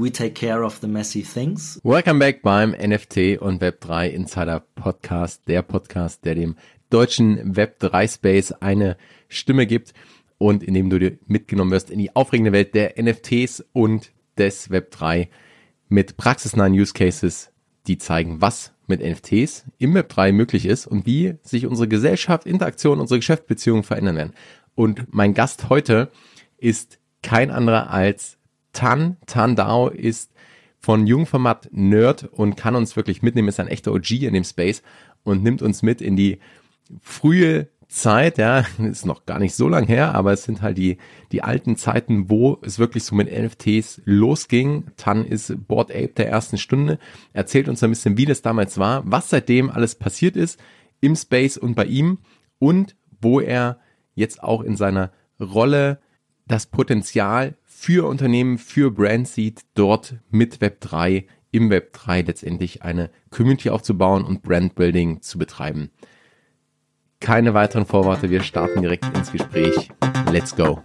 We Take Care of the Messy Things. Welcome back beim NFT und Web3 Insider Podcast, der Podcast, der dem deutschen Web3 Space eine Stimme gibt und in dem du dir mitgenommen wirst in die aufregende Welt der NFTs und des Web3 mit praxisnahen Use Cases, die zeigen, was mit NFTs im Web3 möglich ist und wie sich unsere Gesellschaft, Interaktion, unsere Geschäftsbeziehungen verändern werden. Und mein Gast heute ist kein anderer als Tan. Tan Dao ist von Jungformat Nerd und kann uns wirklich mitnehmen, ist ein echter OG in dem Space und nimmt uns mit in die frühe Zeit, ja, ist noch gar nicht so lang her, aber es sind halt die, die alten Zeiten, wo es wirklich so mit NFTs losging. Tan ist Board Ape der ersten Stunde, erzählt uns ein bisschen, wie das damals war, was seitdem alles passiert ist im Space und bei ihm und wo er jetzt auch in seiner Rolle das Potenzial für Unternehmen, für Brand sieht, dort mit Web3, im Web3 letztendlich eine Community aufzubauen und Brandbuilding zu betreiben. Keine weiteren Vorworte, wir starten direkt ins Gespräch. Let's go.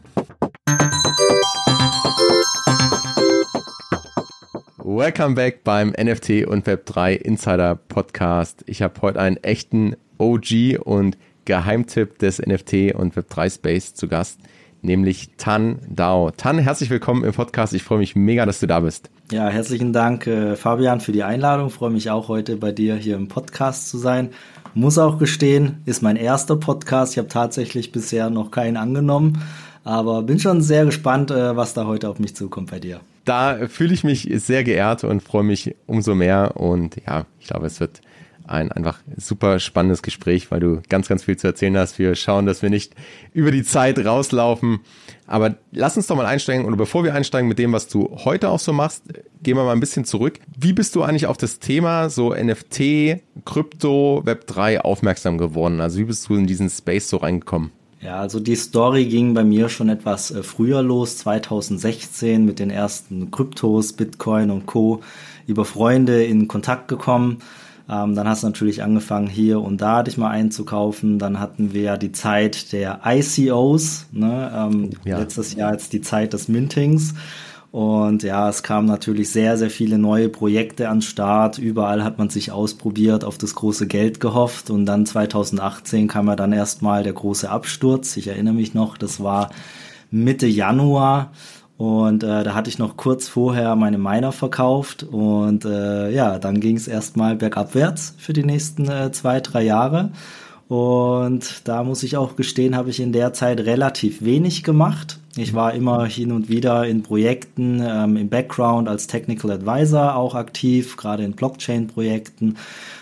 Welcome back beim NFT und Web3 Insider Podcast. Ich habe heute einen echten OG und Geheimtipp des NFT und Web3 Space zu Gast, nämlich Tan Dao. Tan, herzlich willkommen im Podcast. Ich freue mich mega, dass du da bist. Ja, herzlichen Dank, äh, Fabian, für die Einladung. Ich freue mich auch heute bei dir hier im Podcast zu sein. Muss auch gestehen, ist mein erster Podcast. Ich habe tatsächlich bisher noch keinen angenommen, aber bin schon sehr gespannt, äh, was da heute auf mich zukommt bei dir. Da fühle ich mich sehr geehrt und freue mich umso mehr. Und ja, ich glaube, es wird ein einfach super spannendes Gespräch, weil du ganz, ganz viel zu erzählen hast. Wir schauen, dass wir nicht über die Zeit rauslaufen. Aber lass uns doch mal einsteigen. Und bevor wir einsteigen mit dem, was du heute auch so machst, gehen wir mal ein bisschen zurück. Wie bist du eigentlich auf das Thema so NFT, Krypto, Web3 aufmerksam geworden? Also wie bist du in diesen Space so reingekommen? Ja, also die Story ging bei mir schon etwas äh, früher los, 2016 mit den ersten Kryptos, Bitcoin und Co. über Freunde in Kontakt gekommen ähm, dann hast du natürlich angefangen, hier und da dich mal einzukaufen. Dann hatten wir ja die Zeit der ICOs. Ne? Ähm, ja. Letztes Jahr jetzt die Zeit des Mintings. Und ja, es kamen natürlich sehr, sehr viele neue Projekte an Start. Überall hat man sich ausprobiert, auf das große Geld gehofft. Und dann 2018 kam ja dann erstmal der große Absturz. Ich erinnere mich noch, das war Mitte Januar. Und äh, da hatte ich noch kurz vorher meine Miner verkauft und äh, ja, dann ging es erstmal bergabwärts für die nächsten äh, zwei, drei Jahre. Und da muss ich auch gestehen, habe ich in der Zeit relativ wenig gemacht. Ich war immer hin und wieder in Projekten ähm, im Background als Technical Advisor auch aktiv, gerade in Blockchain-Projekten.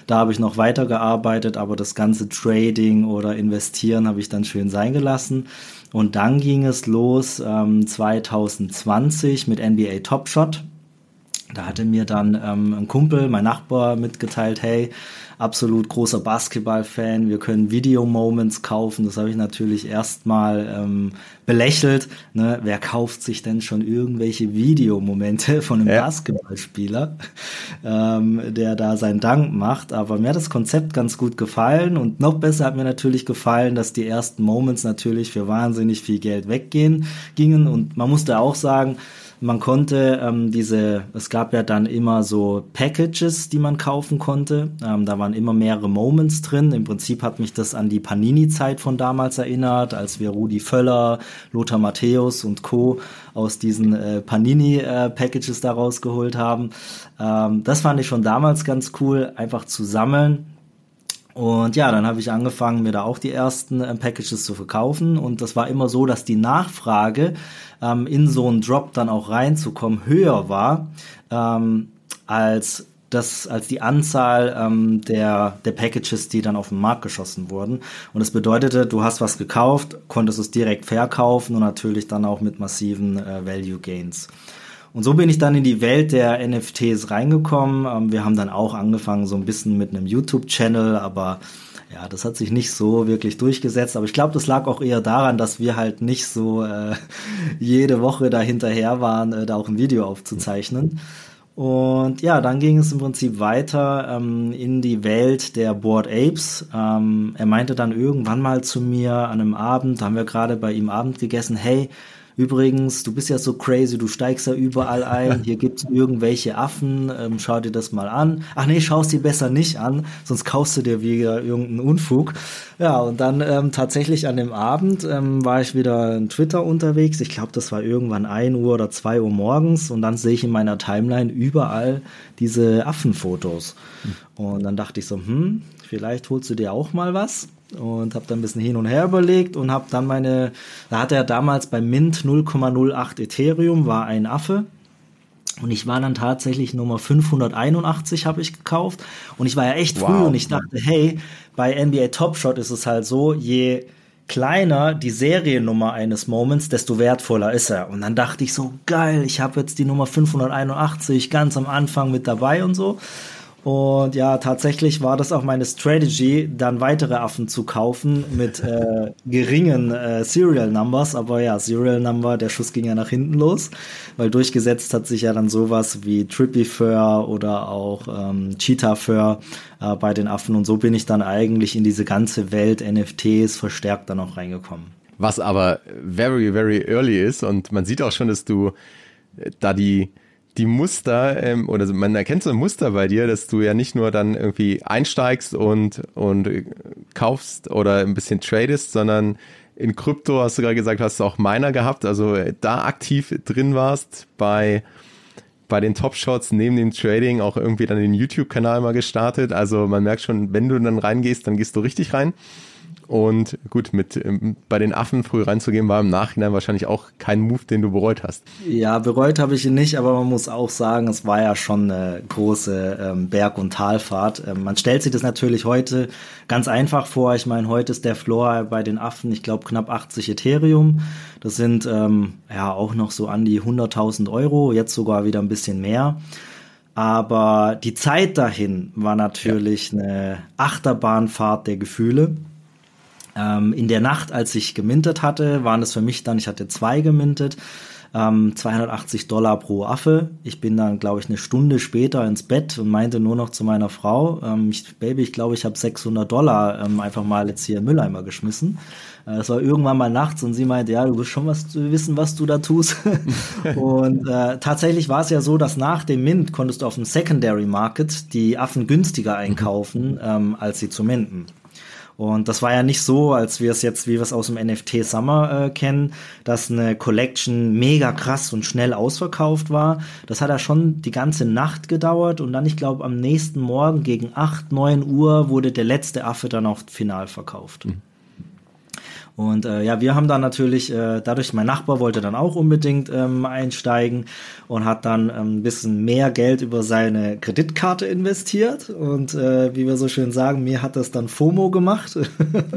Da habe ich noch weitergearbeitet, aber das ganze Trading oder Investieren habe ich dann schön sein gelassen. Und dann ging es los ähm, 2020 mit NBA Top Shot. Da hatte mir dann ähm, ein Kumpel, mein Nachbar, mitgeteilt, hey, absolut großer Basketball-Fan, wir können Video-Moments kaufen. Das habe ich natürlich erstmal ähm, belächelt. Ne? Wer kauft sich denn schon irgendwelche Videomomente von einem ja. Basketballspieler, ähm, der da seinen Dank macht? Aber mir hat das Konzept ganz gut gefallen und noch besser hat mir natürlich gefallen, dass die ersten Moments natürlich für wahnsinnig viel Geld weggehen gingen. Und man musste auch sagen, man konnte ähm, diese, es gab ja dann immer so Packages, die man kaufen konnte. Ähm, da waren immer mehrere Moments drin. Im Prinzip hat mich das an die Panini-Zeit von damals erinnert, als wir Rudi Völler, Lothar Matthäus und Co. aus diesen äh, Panini-Packages äh, da rausgeholt haben. Ähm, das fand ich schon damals ganz cool, einfach zu sammeln und ja, dann habe ich angefangen, mir da auch die ersten äh, Packages zu verkaufen. Und das war immer so, dass die Nachfrage, ähm, in so einen Drop dann auch reinzukommen, höher war ähm, als das als die Anzahl ähm, der, der Packages, die dann auf den Markt geschossen wurden. Und das bedeutete, du hast was gekauft, konntest es direkt verkaufen und natürlich dann auch mit massiven äh, Value Gains. Und so bin ich dann in die Welt der NFTs reingekommen. Ähm, wir haben dann auch angefangen so ein bisschen mit einem YouTube-Channel, aber ja, das hat sich nicht so wirklich durchgesetzt. Aber ich glaube, das lag auch eher daran, dass wir halt nicht so äh, jede Woche da hinterher waren, äh, da auch ein Video aufzuzeichnen. Und ja, dann ging es im Prinzip weiter ähm, in die Welt der Board Apes. Ähm, er meinte dann irgendwann mal zu mir an einem Abend, da haben wir gerade bei ihm Abend gegessen, hey, übrigens, du bist ja so crazy, du steigst ja überall ein, hier gibt's irgendwelche Affen, ähm, schau dir das mal an. Ach nee, schaust dir besser nicht an, sonst kaufst du dir wieder irgendeinen Unfug. Ja, und dann ähm, tatsächlich an dem Abend ähm, war ich wieder in Twitter unterwegs. Ich glaube, das war irgendwann ein Uhr oder zwei Uhr morgens und dann sehe ich in meiner Timeline überall diese Affenfotos. Hm. Und dann dachte ich so, hm, vielleicht holst du dir auch mal was und habe dann ein bisschen hin und her überlegt und habe dann meine, da hatte er damals bei Mint 0,08 Ethereum, war ein Affe. Und ich war dann tatsächlich Nummer 581 habe ich gekauft. Und ich war ja echt wow. früh und ich dachte, hey, bei NBA Top Shot ist es halt so, je kleiner die Seriennummer eines Moments, desto wertvoller ist er. Und dann dachte ich so, geil, ich habe jetzt die Nummer 581 ganz am Anfang mit dabei und so. Und ja, tatsächlich war das auch meine Strategy, dann weitere Affen zu kaufen mit äh, geringen äh, Serial Numbers. Aber ja, Serial Number, der Schuss ging ja nach hinten los, weil durchgesetzt hat sich ja dann sowas wie Trippy Fur oder auch ähm, Cheetah Fur äh, bei den Affen. Und so bin ich dann eigentlich in diese ganze Welt NFTs verstärkt dann auch reingekommen. Was aber very, very early ist und man sieht auch schon, dass du äh, da die die Muster, ähm, oder man erkennt so ein Muster bei dir, dass du ja nicht nur dann irgendwie einsteigst und, und kaufst oder ein bisschen tradest, sondern in Krypto hast du gerade gesagt, hast du auch Miner gehabt, also da aktiv drin warst bei, bei den Top-Shots neben dem Trading auch irgendwie dann den YouTube-Kanal mal gestartet. Also man merkt schon, wenn du dann reingehst, dann gehst du richtig rein. Und gut, mit ähm, bei den Affen früh reinzugehen, war im Nachhinein wahrscheinlich auch kein Move, den du bereut hast. Ja, bereut habe ich ihn nicht, aber man muss auch sagen, es war ja schon eine große ähm, Berg- und Talfahrt. Ähm, man stellt sich das natürlich heute ganz einfach vor. Ich meine, heute ist der Floor bei den Affen, ich glaube, knapp 80 Ethereum. Das sind ähm, ja auch noch so an die 100.000 Euro, jetzt sogar wieder ein bisschen mehr. Aber die Zeit dahin war natürlich ja. eine Achterbahnfahrt der Gefühle. Ähm, in der Nacht, als ich gemintet hatte, waren es für mich dann, ich hatte zwei gemintet, ähm, 280 Dollar pro Affe. Ich bin dann, glaube ich, eine Stunde später ins Bett und meinte nur noch zu meiner Frau, ähm, ich, Baby, ich glaube, ich habe 600 Dollar ähm, einfach mal jetzt hier im Mülleimer geschmissen. Äh, es war irgendwann mal nachts und sie meinte, ja, du wirst schon was wissen, was du da tust. und äh, tatsächlich war es ja so, dass nach dem Mint konntest du auf dem Secondary Market die Affen günstiger einkaufen, ähm, als sie zu minten. Und das war ja nicht so, als wir es jetzt, wie wir es aus dem NFT Summer äh, kennen, dass eine Collection mega krass und schnell ausverkauft war. Das hat ja schon die ganze Nacht gedauert und dann, ich glaube, am nächsten Morgen gegen 8, 9 Uhr wurde der letzte Affe dann auch final verkauft. Mhm. Und äh, ja, wir haben dann natürlich, äh, dadurch, mein Nachbar wollte dann auch unbedingt ähm, einsteigen und hat dann ähm, ein bisschen mehr Geld über seine Kreditkarte investiert. Und äh, wie wir so schön sagen, mir hat das dann FOMO gemacht.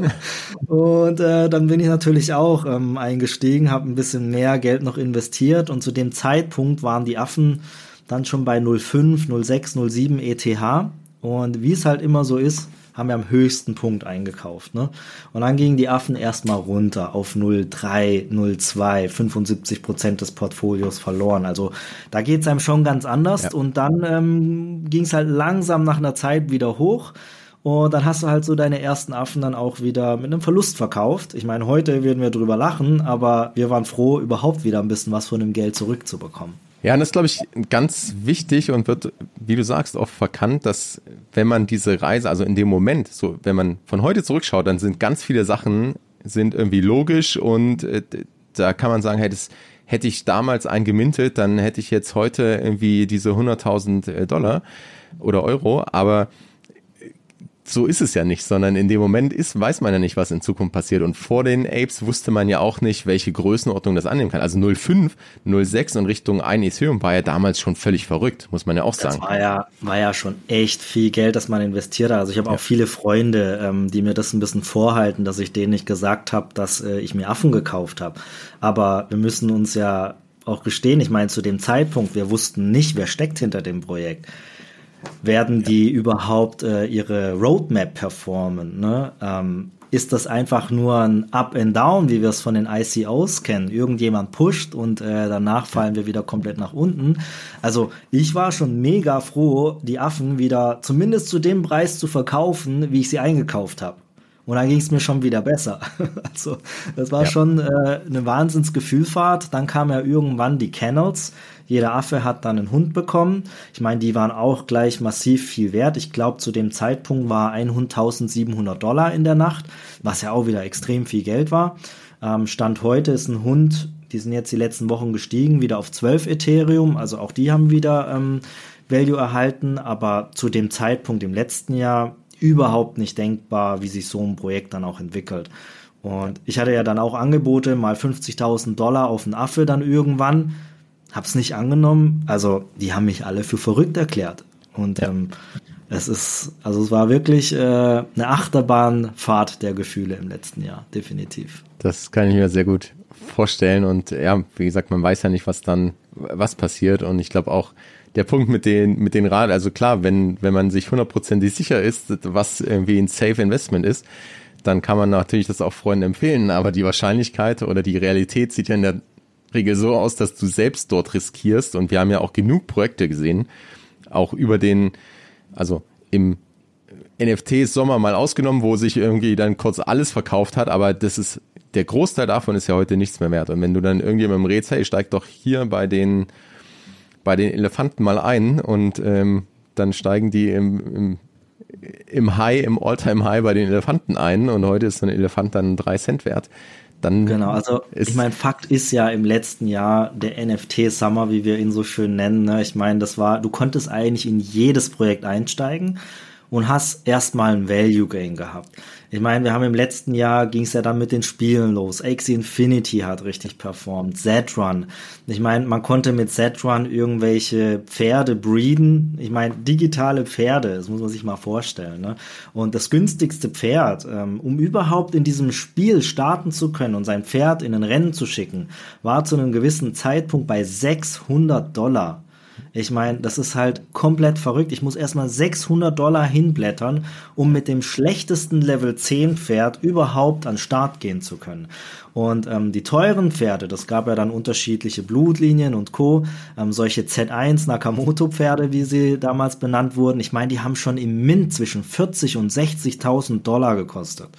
und äh, dann bin ich natürlich auch ähm, eingestiegen, habe ein bisschen mehr Geld noch investiert. Und zu dem Zeitpunkt waren die Affen dann schon bei 0,5, 0,6, 0,7 ETH. Und wie es halt immer so ist, haben wir am höchsten Punkt eingekauft. Ne? Und dann gingen die Affen erstmal runter auf 0,3, 0,2, 75 Prozent des Portfolios verloren. Also da geht's einem schon ganz anders. Ja. Und dann ähm, ging es halt langsam nach einer Zeit wieder hoch. Und dann hast du halt so deine ersten Affen dann auch wieder mit einem Verlust verkauft. Ich meine, heute würden wir drüber lachen, aber wir waren froh, überhaupt wieder ein bisschen was von dem Geld zurückzubekommen. Ja, und das ist, glaube ich, ganz wichtig und wird, wie du sagst, oft verkannt, dass wenn man diese Reise, also in dem Moment, so wenn man von heute zurückschaut, dann sind ganz viele Sachen sind irgendwie logisch und äh, da kann man sagen, hey, das hätte ich damals eingemintet, dann hätte ich jetzt heute irgendwie diese 100.000 äh, Dollar oder Euro, aber so ist es ja nicht, sondern in dem Moment ist, weiß man ja nicht, was in Zukunft passiert. Und vor den Apes wusste man ja auch nicht, welche Größenordnung das annehmen kann. Also 0,5, 0,6 und Richtung 1 Ethereum war ja damals schon völlig verrückt, muss man ja auch sagen. Das war ja, war ja schon echt viel Geld, das man investiert hat. Also ich habe ja. auch viele Freunde, ähm, die mir das ein bisschen vorhalten, dass ich denen nicht gesagt habe, dass äh, ich mir Affen gekauft habe. Aber wir müssen uns ja auch gestehen, ich meine, zu dem Zeitpunkt, wir wussten nicht, wer steckt hinter dem Projekt werden die überhaupt äh, ihre Roadmap performen? Ne? Ähm, ist das einfach nur ein Up and Down, wie wir es von den ICOs kennen? Irgendjemand pusht und äh, danach fallen wir wieder komplett nach unten. Also ich war schon mega froh, die Affen wieder zumindest zu dem Preis zu verkaufen, wie ich sie eingekauft habe. Und dann ging es mir schon wieder besser. also das war ja. schon äh, eine Wahnsinnsgefühlfahrt. Dann kam ja irgendwann die Kennels. Jeder Affe hat dann einen Hund bekommen. Ich meine, die waren auch gleich massiv viel wert. Ich glaube, zu dem Zeitpunkt war ein Hund 1700 Dollar in der Nacht, was ja auch wieder extrem viel Geld war. Ähm, Stand heute ist ein Hund, die sind jetzt die letzten Wochen gestiegen, wieder auf 12 Ethereum. Also auch die haben wieder ähm, Value erhalten. Aber zu dem Zeitpunkt im letzten Jahr überhaupt nicht denkbar, wie sich so ein Projekt dann auch entwickelt. Und ich hatte ja dann auch Angebote, mal 50.000 Dollar auf einen Affe dann irgendwann, hab's nicht angenommen. Also die haben mich alle für verrückt erklärt. Und ja. ähm, es ist, also es war wirklich äh, eine Achterbahnfahrt der Gefühle im letzten Jahr, definitiv. Das kann ich mir sehr gut vorstellen. Und ja, wie gesagt, man weiß ja nicht, was dann, was passiert. Und ich glaube auch, der Punkt mit den, mit den Rad, also klar, wenn, wenn man sich hundertprozentig sicher ist, was irgendwie ein Safe Investment ist, dann kann man natürlich das auch Freunden empfehlen, aber die Wahrscheinlichkeit oder die Realität sieht ja in der Regel so aus, dass du selbst dort riskierst. Und wir haben ja auch genug Projekte gesehen, auch über den, also im NFT Sommer mal ausgenommen, wo sich irgendwie dann kurz alles verkauft hat, aber das ist, der Großteil davon ist ja heute nichts mehr wert. Und wenn du dann irgendjemandem rätst, hey, steig doch hier bei den bei den Elefanten mal ein und ähm, dann steigen die im, im, im High, im Alltime high bei den Elefanten ein und heute ist so ein Elefant dann drei Cent wert. Dann genau, also ich meine, Fakt ist ja im letzten Jahr der NFT-Summer, wie wir ihn so schön nennen. Ne? Ich meine, das war, du konntest eigentlich in jedes Projekt einsteigen und hast erstmal ein Value Gain gehabt. Ich meine, wir haben im letzten Jahr ging es ja dann mit den Spielen los. Axie Infinity hat richtig performt, Z-Run. Ich meine, man konnte mit Z-Run irgendwelche Pferde breeden. Ich meine, digitale Pferde, das muss man sich mal vorstellen. Ne? Und das günstigste Pferd, ähm, um überhaupt in diesem Spiel starten zu können und sein Pferd in ein Rennen zu schicken, war zu einem gewissen Zeitpunkt bei 600 Dollar. Ich meine, das ist halt komplett verrückt. Ich muss erstmal 600 Dollar hinblättern, um mit dem schlechtesten Level 10 Pferd überhaupt an Start gehen zu können. Und ähm, die teuren Pferde, das gab ja dann unterschiedliche Blutlinien und Co., ähm, solche Z1 Nakamoto-Pferde, wie sie damals benannt wurden. Ich meine, die haben schon im Mint zwischen 40 und 60.000 Dollar gekostet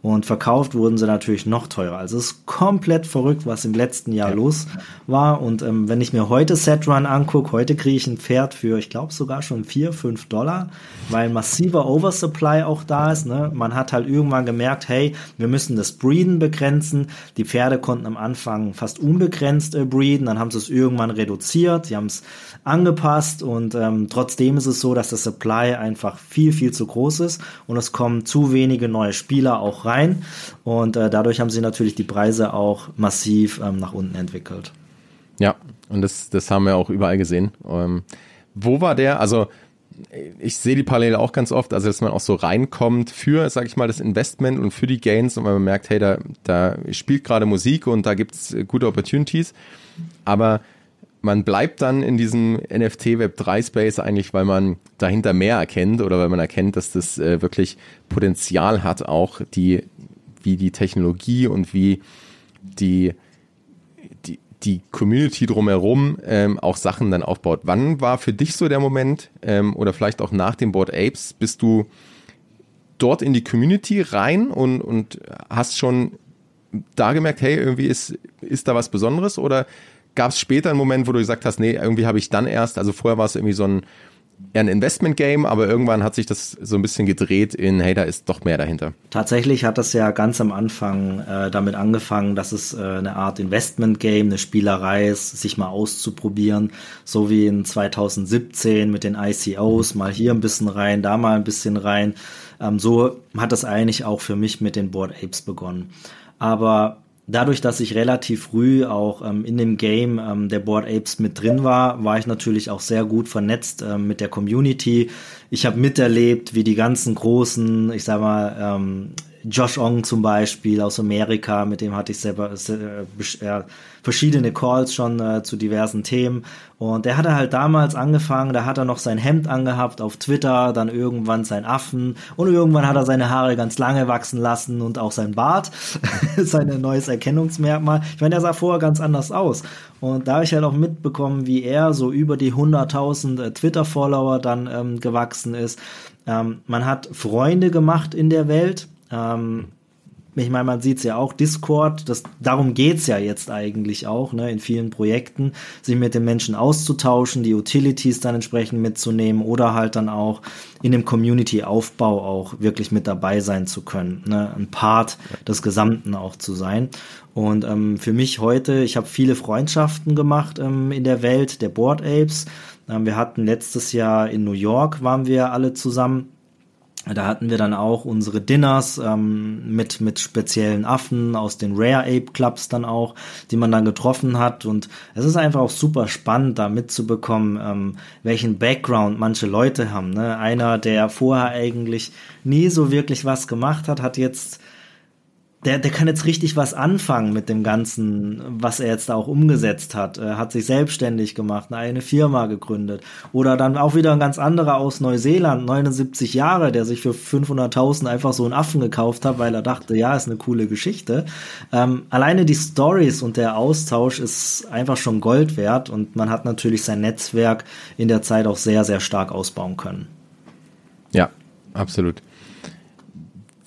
und verkauft wurden sie natürlich noch teurer. Also es ist komplett verrückt, was im letzten Jahr ja. los war. Und ähm, wenn ich mir heute Setrun angucke, heute kriege ich ein Pferd für, ich glaube sogar schon vier, fünf Dollar, weil massiver Oversupply auch da ist. Ne? Man hat halt irgendwann gemerkt, hey, wir müssen das Breeden begrenzen. Die Pferde konnten am Anfang fast unbegrenzt äh, breeden, dann haben sie es irgendwann reduziert, sie haben es angepasst und ähm, trotzdem ist es so, dass das Supply einfach viel, viel zu groß ist und es kommen zu wenige neue Spieler auch rein und äh, dadurch haben sie natürlich die Preise auch massiv ähm, nach unten entwickelt. Ja, und das, das haben wir auch überall gesehen. Ähm, wo war der? Also ich sehe die Parallele auch ganz oft, also dass man auch so reinkommt für, sag ich mal, das Investment und für die Gains und man merkt, hey, da, da spielt gerade Musik und da gibt's gute Opportunities, aber man bleibt dann in diesem NFT Web 3 Space eigentlich, weil man dahinter mehr erkennt oder weil man erkennt, dass das äh, wirklich Potenzial hat, auch die, wie die Technologie und wie die, die, die Community drumherum ähm, auch Sachen dann aufbaut. Wann war für dich so der Moment ähm, oder vielleicht auch nach dem Board Apes, bist du dort in die Community rein und, und hast schon da gemerkt, hey, irgendwie ist, ist da was Besonderes oder Gab es später einen Moment, wo du gesagt hast, nee, irgendwie habe ich dann erst, also vorher war es irgendwie so ein eher ein Investment-Game, aber irgendwann hat sich das so ein bisschen gedreht in, hey, da ist doch mehr dahinter. Tatsächlich hat das ja ganz am Anfang äh, damit angefangen, dass es äh, eine Art Investment-Game, eine Spielerei ist, sich mal auszuprobieren, so wie in 2017 mit den ICOs, mal hier ein bisschen rein, da mal ein bisschen rein. Ähm, so hat das eigentlich auch für mich mit den Board Apes begonnen. Aber dadurch, dass ich relativ früh auch ähm, in dem Game ähm, der Board Apes mit drin war, war ich natürlich auch sehr gut vernetzt ähm, mit der Community. Ich habe miterlebt, wie die ganzen großen, ich sag mal, ähm, Josh Ong zum Beispiel aus Amerika, mit dem hatte ich selber äh, verschiedene Calls schon äh, zu diversen Themen. Und der hatte halt damals angefangen, da hat er noch sein Hemd angehabt auf Twitter, dann irgendwann sein Affen und irgendwann hat er seine Haare ganz lange wachsen lassen und auch sein Bart, sein neues Erkennungsmerkmal. Ich meine, der sah vorher ganz anders aus. Und da habe ich halt auch mitbekommen, wie er so über die 100.000 äh, Twitter-Follower dann ähm, gewachsen ist. Ähm, man hat Freunde gemacht in der Welt Ähm, ich meine, man sieht es ja auch, Discord, das, darum geht's ja jetzt eigentlich auch, ne, in vielen Projekten, sich mit den Menschen auszutauschen, die Utilities dann entsprechend mitzunehmen oder halt dann auch in dem Community-Aufbau auch wirklich mit dabei sein zu können, ne, ein Part des Gesamten auch zu sein. Und ähm, für mich heute, ich habe viele Freundschaften gemacht ähm, in der Welt der Board Apes. Ähm, wir hatten letztes Jahr in New York, waren wir alle zusammen da hatten wir dann auch unsere Dinners ähm, mit, mit speziellen Affen aus den Rare Ape Clubs dann auch, die man dann getroffen hat. Und es ist einfach auch super spannend, da mitzubekommen, ähm, welchen Background manche Leute haben. Ne? Einer, der vorher eigentlich nie so wirklich was gemacht hat, hat jetzt der, der kann jetzt richtig was anfangen mit dem Ganzen, was er jetzt da auch umgesetzt hat. Er hat sich selbstständig gemacht, eine Firma gegründet. Oder dann auch wieder ein ganz anderer aus Neuseeland, 79 Jahre, der sich für 500.000 einfach so einen Affen gekauft hat, weil er dachte, ja, ist eine coole Geschichte. Ähm, alleine die Stories und der Austausch ist einfach schon Gold wert und man hat natürlich sein Netzwerk in der Zeit auch sehr, sehr stark ausbauen können. Ja, absolut.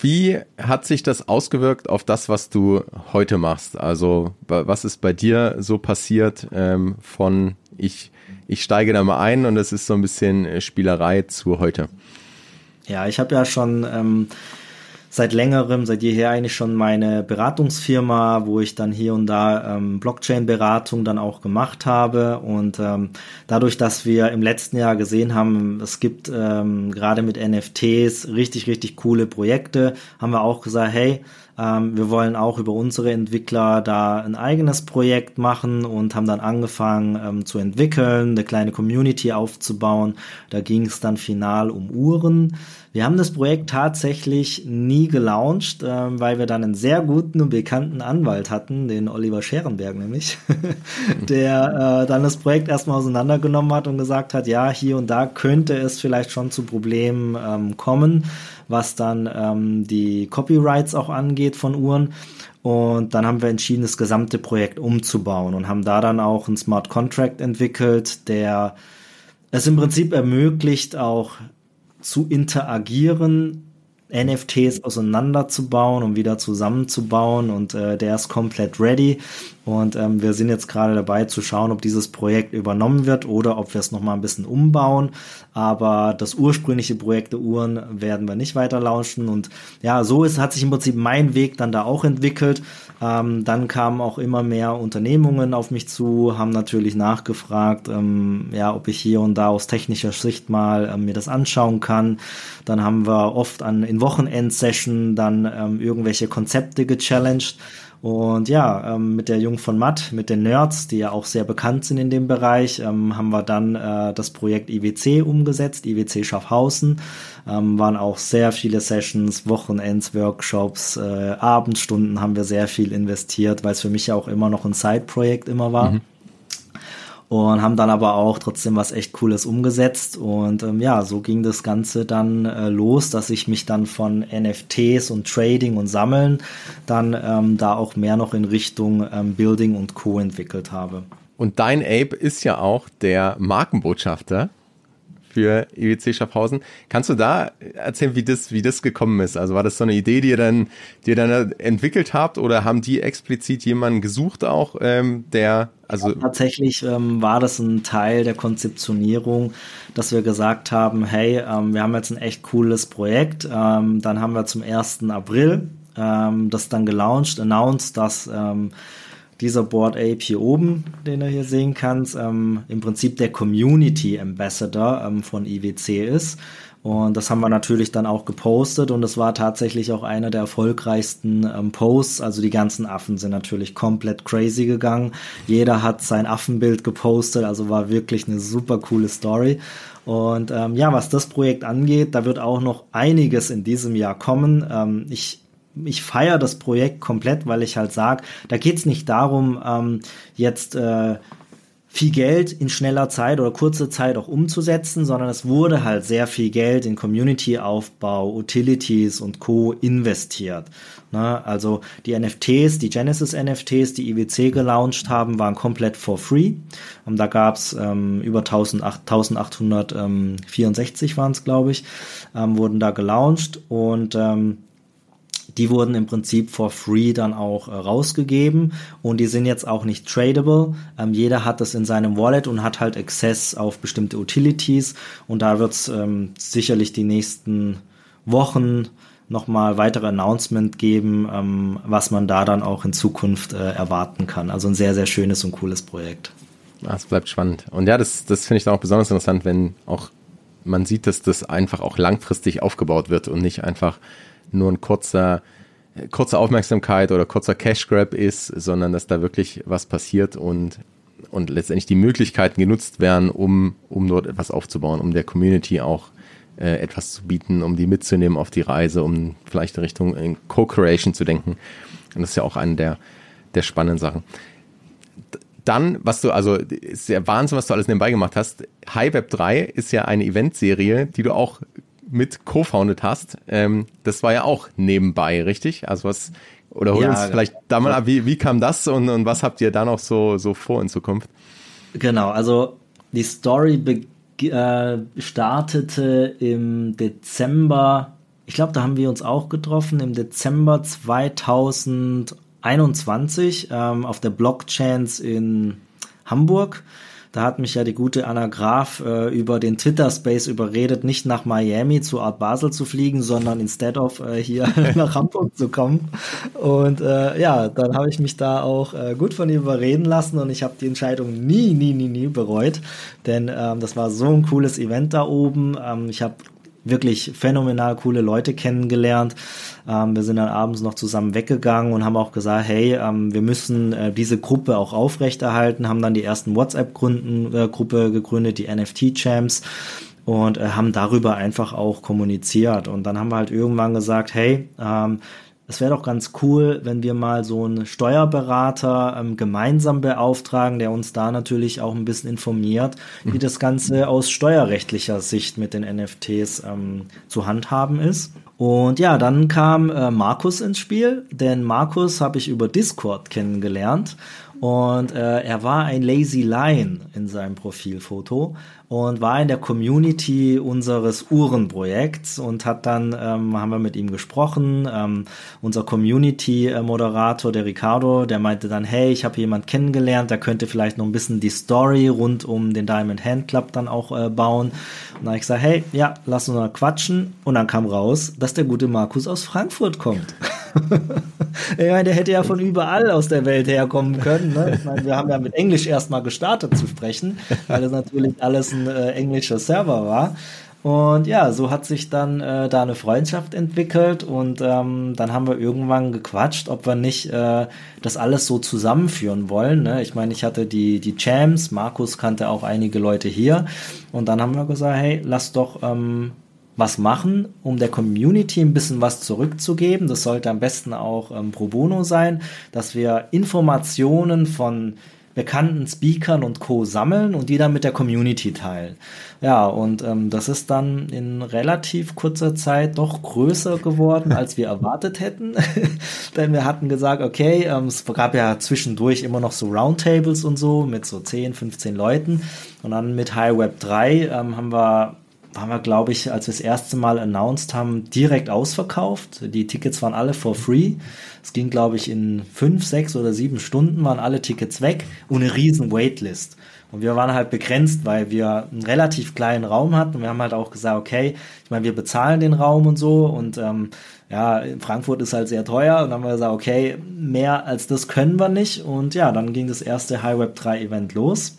Wie hat sich das ausgewirkt auf das, was du heute machst? Also was ist bei dir so passiert ähm, von ich, ich steige da mal ein und es ist so ein bisschen äh, Spielerei zu heute? Ja, ich habe ja schon ähm, seit längerem, seit jeher eigentlich schon meine Beratungsfirma, wo ich dann hier und da ähm, Blockchain-Beratung dann auch gemacht habe. Und ähm, dadurch, dass wir im letzten Jahr gesehen haben, es gibt ähm, gerade mit NFTs richtig, richtig coole Projekte, haben wir auch gesagt, hey, ähm, wir wollen auch über unsere Entwickler da ein eigenes Projekt machen und haben dann angefangen ähm, zu entwickeln, eine kleine Community aufzubauen. Da ging es dann final um Uhren. Wir haben das Projekt tatsächlich nie gelauncht, äh, weil wir dann einen sehr guten und bekannten Anwalt hatten, den Oliver Scherenberg nämlich, der äh, dann das Projekt erstmal auseinandergenommen hat und gesagt hat, ja, hier und da könnte es vielleicht schon zu Problemen ähm, kommen, was dann ähm, die Copyrights auch angeht von Uhren. Und dann haben wir entschieden, das gesamte Projekt umzubauen und haben da dann auch einen Smart Contract entwickelt, der es im Prinzip ermöglicht, auch zu interagieren, NFTs auseinanderzubauen und wieder zusammenzubauen und äh, der ist komplett ready und ähm, wir sind jetzt gerade dabei zu schauen, ob dieses Projekt übernommen wird oder ob wir es nochmal ein bisschen umbauen. Aber das ursprüngliche Projekt der Uhren werden wir nicht weiter launchen. Und ja, so ist, hat sich im Prinzip mein Weg dann da auch entwickelt. Ähm, dann kamen auch immer mehr Unternehmungen auf mich zu, haben natürlich nachgefragt, ähm, ja, ob ich hier und da aus technischer Sicht mal ähm, mir das anschauen kann. Dann haben wir oft an in Wochenendsession dann ähm, irgendwelche Konzepte gechallenged. Und ja, ähm, mit der Jung von Matt, mit den Nerds, die ja auch sehr bekannt sind in dem Bereich, ähm, haben wir dann äh, das Projekt IWC umgesetzt, IWC Schaffhausen. Ähm, waren auch sehr viele Sessions, Wochenends, Workshops, äh, Abendstunden haben wir sehr viel investiert, weil es für mich ja auch immer noch ein Side-Projekt immer war. Mhm und haben dann aber auch trotzdem was echt Cooles umgesetzt. Und ähm, ja, so ging das Ganze dann äh, los, dass ich mich dann von NFTs und Trading und Sammeln dann ähm, da auch mehr noch in Richtung ähm, Building und Co. entwickelt habe. Und dein Ape ist ja auch der Markenbotschafter für IWC Schaffhausen. Kannst du da erzählen, wie das, wie das gekommen ist? Also war das so eine Idee, die ihr dann, die ihr dann entwickelt habt oder haben die explizit jemanden gesucht auch, ähm, der also ja, tatsächlich ähm, war das ein Teil der Konzeptionierung, dass wir gesagt haben, hey, ähm, wir haben jetzt ein echt cooles Projekt. Ähm, dann haben wir zum 1. April ähm, das dann gelauncht, announced, dass ähm, dieser Board Ape hier oben, den du hier sehen kannst, ähm, im Prinzip der Community Ambassador ähm, von IWC ist. Und das haben wir natürlich dann auch gepostet und es war tatsächlich auch einer der erfolgreichsten ähm, Posts. Also die ganzen Affen sind natürlich komplett crazy gegangen. Jeder hat sein Affenbild gepostet, also war wirklich eine super coole Story. Und ähm, ja, was das Projekt angeht, da wird auch noch einiges in diesem Jahr kommen. Ähm, ich ich feiere das Projekt komplett, weil ich halt sage, da geht es nicht darum, ähm, jetzt äh, viel Geld in schneller Zeit oder kurzer Zeit auch umzusetzen, sondern es wurde halt sehr viel Geld in Community-Aufbau, Utilities und Co. investiert. Ne? Also die NFTs, die Genesis NFTs, die IWC gelauncht haben, waren komplett for free. Und da gab's ähm, über 1864 waren es, glaube ich, ähm, wurden da gelauncht und ähm, die wurden im Prinzip for free dann auch äh, rausgegeben und die sind jetzt auch nicht tradable. Ähm, jeder hat das in seinem Wallet und hat halt Access auf bestimmte Utilities und da wird es ähm, sicherlich die nächsten Wochen nochmal weitere Announcement geben, ähm, was man da dann auch in Zukunft äh, erwarten kann. Also ein sehr, sehr schönes und cooles Projekt. Ah, es bleibt spannend. Und ja, das, das finde ich dann auch besonders interessant, wenn auch man sieht, dass das einfach auch langfristig aufgebaut wird und nicht einfach nur ein kurzer, kurze Aufmerksamkeit oder kurzer Cash Grab ist, sondern dass da wirklich was passiert und, und letztendlich die Möglichkeiten genutzt werden, um, um dort etwas aufzubauen, um der Community auch äh, etwas zu bieten, um die mitzunehmen auf die Reise, um vielleicht in Richtung Co-Creation zu denken. Und das ist ja auch eine der, der spannenden Sachen. Dann, was du, also ist ja Wahnsinn, was du alles nebenbei gemacht hast. High Web 3 ist ja eine Eventserie, die du auch mit co-founded hast. Ähm, das war ja auch nebenbei, richtig? Also was, oder hol ja, uns vielleicht da mal ab, wie, wie kam das und, und was habt ihr da noch so, so vor in Zukunft? Genau, also die Story äh, startete im Dezember, ich glaube, da haben wir uns auch getroffen, im Dezember 2021 ähm, auf der Blockchains in Hamburg. Da hat mich ja die gute Anna Graf äh, über den Twitter-Space überredet, nicht nach Miami zu Art Basel zu fliegen, sondern instead of äh, hier nach Hamburg zu kommen. Und äh, ja, dann habe ich mich da auch äh, gut von ihr überreden lassen und ich habe die Entscheidung nie, nie, nie, nie bereut. Denn ähm, das war so ein cooles Event da oben. Ähm, ich habe wirklich phänomenal coole Leute kennengelernt. Ähm, wir sind dann abends noch zusammen weggegangen und haben auch gesagt, hey, ähm, wir müssen äh, diese Gruppe auch aufrechterhalten, haben dann die ersten WhatsApp-Gruppe äh, gegründet, die NFT-Champs und äh, haben darüber einfach auch kommuniziert. Und dann haben wir halt irgendwann gesagt, hey, ähm, es wäre doch ganz cool, wenn wir mal so einen Steuerberater ähm, gemeinsam beauftragen, der uns da natürlich auch ein bisschen informiert, wie das Ganze aus steuerrechtlicher Sicht mit den NFTs ähm, zu handhaben ist. Und ja, dann kam äh, Markus ins Spiel, denn Markus habe ich über Discord kennengelernt und äh, er war ein Lazy Lion in seinem Profilfoto und war in der Community unseres Uhrenprojekts und hat dann, ähm, haben wir mit ihm gesprochen, ähm, unser Community-Moderator, der Ricardo, der meinte dann, hey, ich habe jemand kennengelernt, der könnte vielleicht noch ein bisschen die Story rund um den Diamond Hand Club dann auch äh, bauen. Und dann habe ich gesagt, hey, ja, lass uns mal quatschen. Und dann kam raus, dass der gute Markus aus Frankfurt kommt. Ich meine, der hätte ja von überall aus der Welt herkommen können. Ne? Ich meine, wir haben ja mit Englisch erstmal gestartet zu sprechen, weil das natürlich alles ein äh, englischer Server war. Und ja, so hat sich dann äh, da eine Freundschaft entwickelt und ähm, dann haben wir irgendwann gequatscht, ob wir nicht äh, das alles so zusammenführen wollen. Ne? Ich meine, ich hatte die, die Champs, Markus kannte auch einige Leute hier und dann haben wir gesagt, hey, lass doch ähm, was machen, um der Community ein bisschen was zurückzugeben. Das sollte am besten auch ähm, pro bono sein, dass wir Informationen von bekannten Speakern und Co. sammeln und die dann mit der Community teilen. Ja, und ähm, das ist dann in relativ kurzer Zeit doch größer geworden, als wir erwartet hätten. Denn wir hatten gesagt, okay, ähm, es gab ja zwischendurch immer noch so Roundtables und so mit so 10, 15 Leuten. Und dann mit High Web 3 ähm, haben wir waren wir, glaube ich, als wir das erste Mal announced haben, direkt ausverkauft. Die Tickets waren alle for free. Es ging, glaube ich, in fünf, sechs oder sieben Stunden waren alle Tickets weg und eine riesen Waitlist. Und wir waren halt begrenzt, weil wir einen relativ kleinen Raum hatten. Wir haben halt auch gesagt, okay, ich meine, wir bezahlen den Raum und so. Und ähm, ja, Frankfurt ist halt sehr teuer. Und dann haben wir gesagt, okay, mehr als das können wir nicht. Und ja, dann ging das erste High Web 3 Event los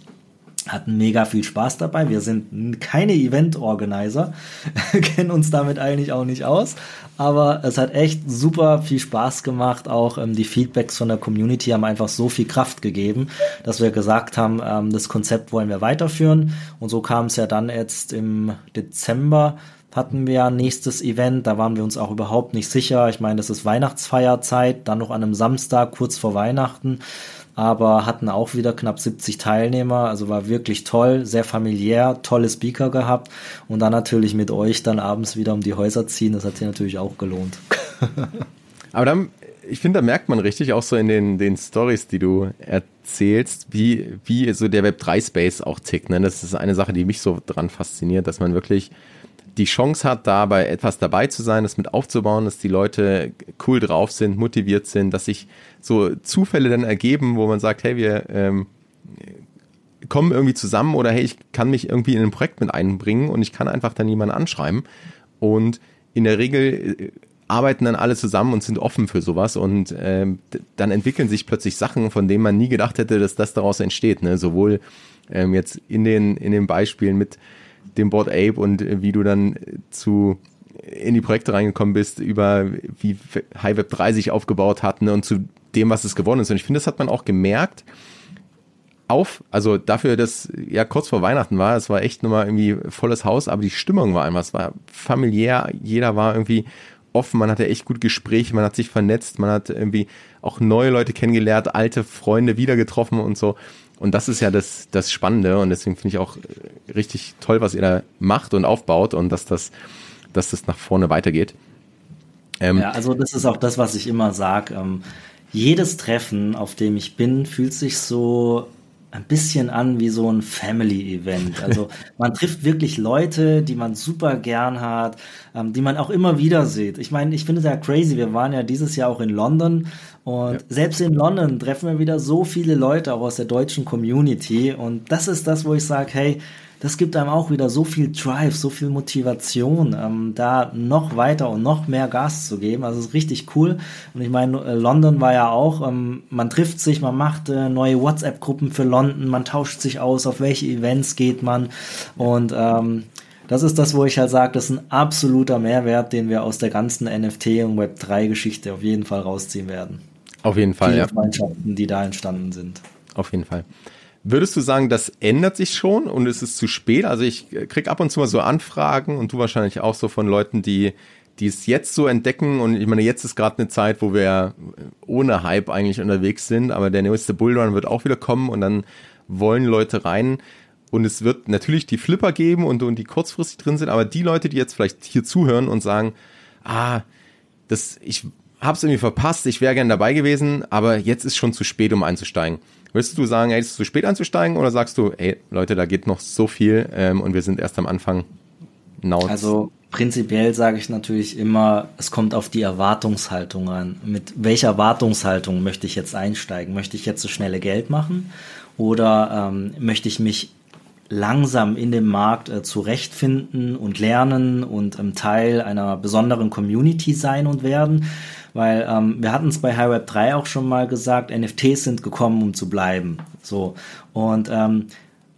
hatten mega viel Spaß dabei. Wir sind keine Event-Organizer, kennen uns damit eigentlich auch nicht aus, aber es hat echt super viel Spaß gemacht. Auch ähm, die Feedbacks von der Community haben einfach so viel Kraft gegeben, dass wir gesagt haben, ähm, das Konzept wollen wir weiterführen. Und so kam es ja dann jetzt im Dezember hatten wir nächstes Event, da waren wir uns auch überhaupt nicht sicher. Ich meine, das ist Weihnachtsfeierzeit, dann noch an einem Samstag kurz vor Weihnachten aber hatten auch wieder knapp 70 Teilnehmer, also war wirklich toll, sehr familiär, tolle Speaker gehabt und dann natürlich mit euch dann abends wieder um die Häuser ziehen, das hat sich natürlich auch gelohnt. aber dann, ich finde, da merkt man richtig auch so in den, den Stories, die du erzählst, wie, wie so der Web3 Space auch tickt. Ne? Das ist eine Sache, die mich so dran fasziniert, dass man wirklich die Chance hat, dabei etwas dabei zu sein, das mit aufzubauen, dass die Leute cool drauf sind, motiviert sind, dass sich so Zufälle dann ergeben, wo man sagt, hey, wir ähm, kommen irgendwie zusammen oder hey, ich kann mich irgendwie in ein Projekt mit einbringen und ich kann einfach dann jemanden anschreiben. Und in der Regel äh, arbeiten dann alle zusammen und sind offen für sowas und ähm, dann entwickeln sich plötzlich Sachen, von denen man nie gedacht hätte, dass das daraus entsteht. Ne? Sowohl ähm, jetzt in den, in den Beispielen mit dem Board Ape und äh, wie du dann zu in die Projekte reingekommen bist, über wie High Web 3 sich aufgebaut hat ne, und zu dem, was es geworden ist. Und ich finde, das hat man auch gemerkt, auf, also dafür, dass ja kurz vor Weihnachten war, es war echt nochmal irgendwie volles Haus, aber die Stimmung war einfach, es war familiär, jeder war irgendwie offen, man hatte echt gut Gespräche, man hat sich vernetzt, man hat irgendwie auch neue Leute kennengelernt, alte Freunde wieder getroffen und so. Und das ist ja das, das Spannende und deswegen finde ich auch richtig toll, was ihr da macht und aufbaut und dass das, dass das nach vorne weitergeht. Ähm, ja, also das ist auch das, was ich immer sage. Ähm, jedes Treffen, auf dem ich bin, fühlt sich so ein bisschen an wie so ein Family-Event. Also man trifft wirklich Leute, die man super gern hat, ähm, die man auch immer wieder sieht. Ich meine, ich finde es ja crazy. Wir waren ja dieses Jahr auch in London und ja. selbst in London treffen wir wieder so viele Leute auch aus der deutschen Community und das ist das, wo ich sage, hey, das gibt einem auch wieder so viel Drive, so viel Motivation, ähm, da noch weiter und noch mehr Gas zu geben. Also es ist richtig cool. Und ich meine, äh, London war ja auch, ähm, man trifft sich, man macht äh, neue WhatsApp-Gruppen für London, man tauscht sich aus, auf welche Events geht man. Und ähm, das ist das, wo ich halt sage, das ist ein absoluter Mehrwert, den wir aus der ganzen NFT- und Web3-Geschichte auf jeden Fall rausziehen werden. Auf jeden Fall, Viele ja. Freundschaften, die da entstanden sind. Auf jeden Fall. Würdest du sagen, das ändert sich schon und es ist zu spät? Also ich krieg ab und zu mal so Anfragen und du wahrscheinlich auch so von Leuten, die die es jetzt so entdecken und ich meine, jetzt ist gerade eine Zeit, wo wir ohne Hype eigentlich unterwegs sind, aber der nächste Bullrun wird auch wieder kommen und dann wollen Leute rein und es wird natürlich die Flipper geben und, und die kurzfristig drin sind, aber die Leute, die jetzt vielleicht hier zuhören und sagen, ah, das, ich hab's irgendwie verpasst, ich wäre gern dabei gewesen, aber jetzt ist schon zu spät, um einzusteigen. Würdest du sagen, ey, es ist zu spät einzusteigen oder sagst du, ey, Leute, da geht noch so viel ähm, und wir sind erst am Anfang? Nauz. Also prinzipiell sage ich natürlich immer, es kommt auf die Erwartungshaltung an. Mit welcher Erwartungshaltung möchte ich jetzt einsteigen? Möchte ich jetzt so schnelle Geld machen oder ähm, möchte ich mich langsam in dem Markt äh, zurechtfinden und lernen und ähm, Teil einer besonderen Community sein und werden? Weil ähm, wir hatten es bei High Web 3 auch schon mal gesagt, NFTs sind gekommen, um zu bleiben. So. Und ähm,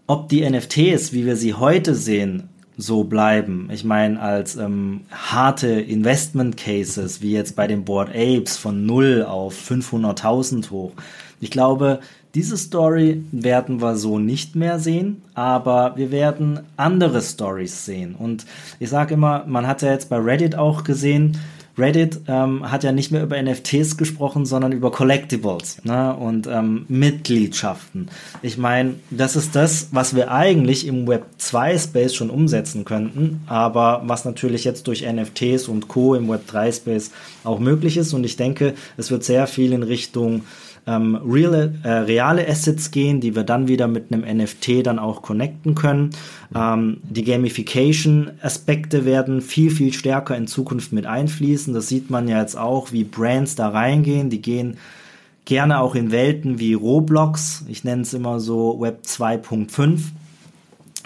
ob die NFTs, wie wir sie heute sehen, so bleiben. Ich meine, als ähm, harte Investment Cases, wie jetzt bei den Board Apes von 0 auf 500.000 hoch. Ich glaube, diese Story werden wir so nicht mehr sehen, aber wir werden andere Stories sehen. Und ich sage immer, man hat ja jetzt bei Reddit auch gesehen, Reddit ähm, hat ja nicht mehr über NFTs gesprochen, sondern über Collectibles ne? und ähm, Mitgliedschaften. Ich meine, das ist das, was wir eigentlich im Web 2 Space schon umsetzen könnten, aber was natürlich jetzt durch NFTs und Co. im Web 3 Space auch möglich ist. Und ich denke, es wird sehr viel in Richtung ähm, reale, äh, reale Assets gehen, die wir dann wieder mit einem NFT dann auch connecten können. Ähm, die Gamification-Aspekte werden viel, viel stärker in Zukunft mit einfließen. Das sieht man ja jetzt auch, wie Brands da reingehen. Die gehen gerne auch in Welten wie Roblox. Ich nenne es immer so Web 2.5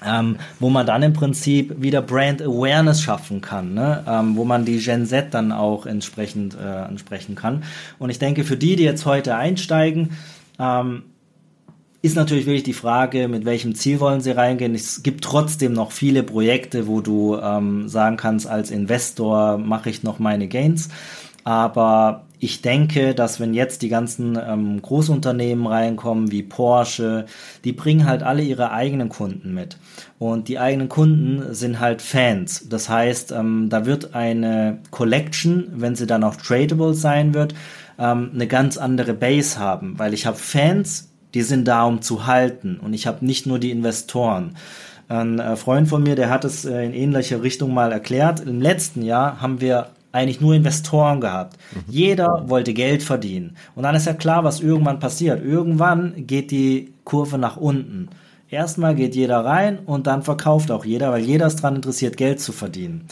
ähm, wo man dann im Prinzip wieder Brand Awareness schaffen kann, ne? ähm, wo man die Gen Z dann auch entsprechend äh, ansprechen kann. Und ich denke, für die, die jetzt heute einsteigen, ähm, ist natürlich wirklich die Frage, mit welchem Ziel wollen sie reingehen. Es gibt trotzdem noch viele Projekte, wo du ähm, sagen kannst, als Investor mache ich noch meine Gains. Aber ich denke, dass wenn jetzt die ganzen ähm, Großunternehmen reinkommen, wie Porsche, die bringen halt alle ihre eigenen Kunden mit. Und die eigenen Kunden sind halt Fans. Das heißt, ähm, da wird eine Collection, wenn sie dann auch tradable sein wird, ähm, eine ganz andere Base haben. Weil ich habe Fans, die sind da, um zu halten. Und ich habe nicht nur die Investoren. Ein äh, Freund von mir, der hat es äh, in ähnlicher Richtung mal erklärt. Im letzten Jahr haben wir eigentlich nur Investoren gehabt. Mhm. Jeder wollte Geld verdienen. Und dann ist ja klar, was irgendwann passiert. Irgendwann geht die Kurve nach unten. Erstmal geht jeder rein und dann verkauft auch jeder, weil jeder ist daran interessiert, Geld zu verdienen.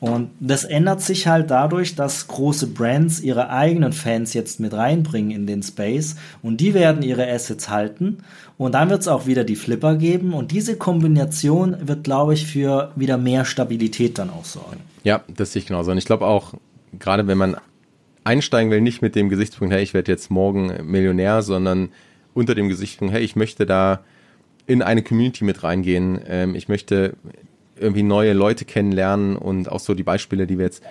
Und das ändert sich halt dadurch, dass große Brands ihre eigenen Fans jetzt mit reinbringen in den Space und die werden ihre Assets halten und dann wird es auch wieder die Flipper geben und diese Kombination wird, glaube ich, für wieder mehr Stabilität dann auch sorgen. Ja, das sehe ich genauso. Und ich glaube auch, gerade wenn man einsteigen will, nicht mit dem Gesichtspunkt, hey, ich werde jetzt morgen Millionär, sondern unter dem Gesichtspunkt, hey, ich möchte da in eine Community mit reingehen. Ähm, ich möchte irgendwie neue Leute kennenlernen und auch so die Beispiele, die wir jetzt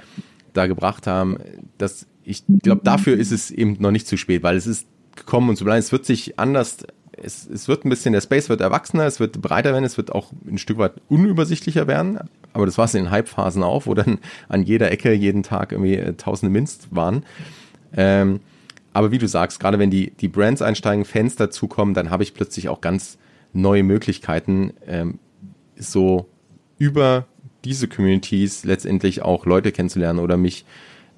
da gebracht haben, dass ich glaube, dafür ist es eben noch nicht zu spät, weil es ist gekommen und zu bleiben. Es wird sich anders, es, es wird ein bisschen, der Space wird erwachsener, es wird breiter werden, es wird auch ein Stück weit unübersichtlicher werden. Aber das war es in den Hype-Phasen auch, wo dann an jeder Ecke jeden Tag irgendwie äh, tausende Minst waren. Ähm, aber wie du sagst, gerade wenn die, die Brands einsteigen, Fans dazukommen, dann habe ich plötzlich auch ganz neue Möglichkeiten, ähm, so über diese Communities letztendlich auch Leute kennenzulernen oder mich